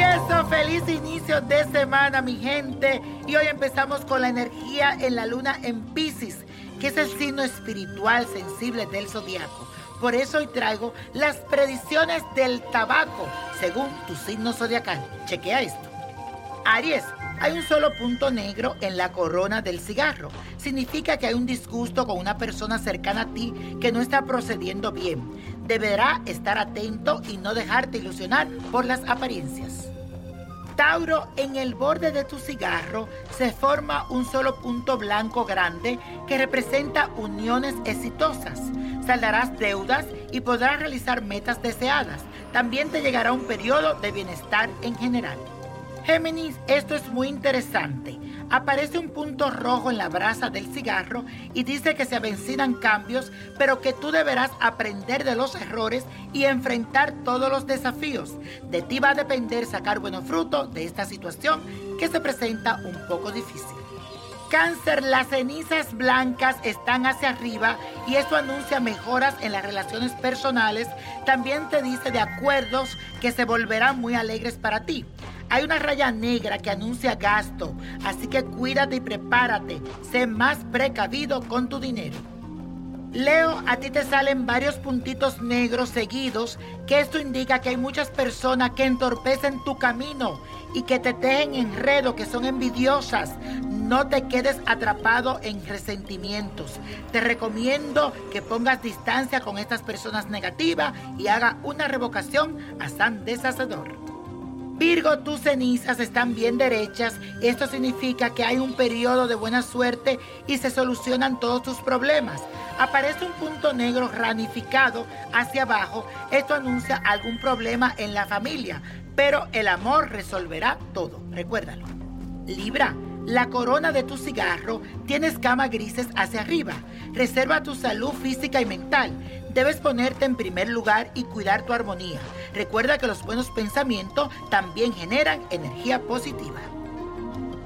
Eso, feliz inicio de semana, mi gente. Y hoy empezamos con la energía en la luna en Pisces, que es el signo espiritual sensible del zodiaco. Por eso hoy traigo las predicciones del tabaco, según tu signo zodiacal. Chequea esto. Aries, hay un solo punto negro en la corona del cigarro. Significa que hay un disgusto con una persona cercana a ti que no está procediendo bien. Deberá estar atento y no dejarte ilusionar por las apariencias. Tauro, en el borde de tu cigarro se forma un solo punto blanco grande que representa uniones exitosas. Saldarás deudas y podrás realizar metas deseadas. También te llegará un periodo de bienestar en general. Géminis, esto es muy interesante. Aparece un punto rojo en la brasa del cigarro y dice que se avecinan cambios, pero que tú deberás aprender de los errores y enfrentar todos los desafíos. De ti va a depender sacar buenos frutos de esta situación que se presenta un poco difícil. Cáncer, las cenizas blancas están hacia arriba y esto anuncia mejoras en las relaciones personales. También te dice de acuerdos que se volverán muy alegres para ti. Hay una raya negra que anuncia gasto, así que cuídate y prepárate. Sé más precavido con tu dinero. Leo, a ti te salen varios puntitos negros seguidos, que esto indica que hay muchas personas que entorpecen tu camino y que te tejen enredo, que son envidiosas. No te quedes atrapado en resentimientos. Te recomiendo que pongas distancia con estas personas negativas y haga una revocación a San Deshacedor. Virgo, tus cenizas están bien derechas. Esto significa que hay un periodo de buena suerte y se solucionan todos tus problemas. Aparece un punto negro ramificado hacia abajo. Esto anuncia algún problema en la familia, pero el amor resolverá todo. Recuérdalo. Libra. La corona de tu cigarro tiene escamas grises hacia arriba. Reserva tu salud física y mental. Debes ponerte en primer lugar y cuidar tu armonía. Recuerda que los buenos pensamientos también generan energía positiva.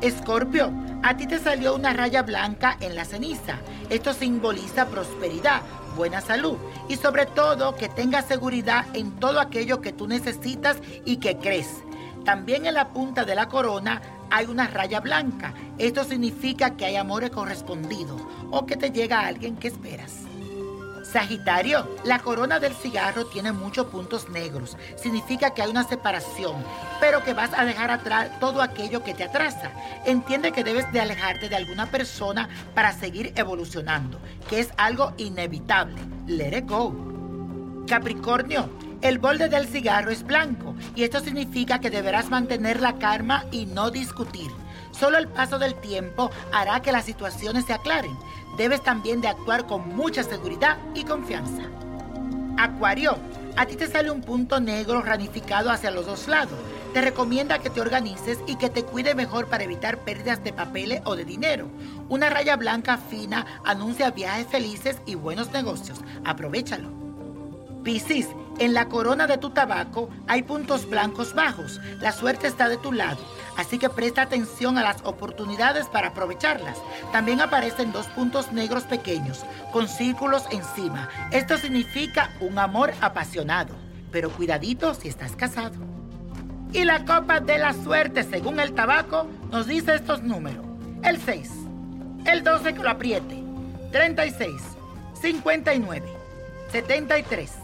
Escorpio, a ti te salió una raya blanca en la ceniza. Esto simboliza prosperidad, buena salud y sobre todo que tengas seguridad en todo aquello que tú necesitas y que crees. También en la punta de la corona hay una raya blanca. Esto significa que hay amores correspondidos o que te llega alguien que esperas. Sagitario, la corona del cigarro tiene muchos puntos negros. Significa que hay una separación, pero que vas a dejar atrás todo aquello que te atrasa. Entiende que debes de alejarte de alguna persona para seguir evolucionando, que es algo inevitable. Let it go. Capricornio, el borde del cigarro es blanco y esto significa que deberás mantener la calma y no discutir. Solo el paso del tiempo hará que las situaciones se aclaren. Debes también de actuar con mucha seguridad y confianza. Acuario, a ti te sale un punto negro ramificado hacia los dos lados. Te recomienda que te organices y que te cuide mejor para evitar pérdidas de papeles o de dinero. Una raya blanca fina anuncia viajes felices y buenos negocios. Aprovechalo. Piscis, En la corona de tu tabaco hay puntos blancos bajos. La suerte está de tu lado. Así que presta atención a las oportunidades para aprovecharlas. También aparecen dos puntos negros pequeños con círculos encima. Esto significa un amor apasionado. Pero cuidadito si estás casado. Y la copa de la suerte, según el tabaco, nos dice estos números. El 6, el 12 que lo apriete, 36, 59, 73.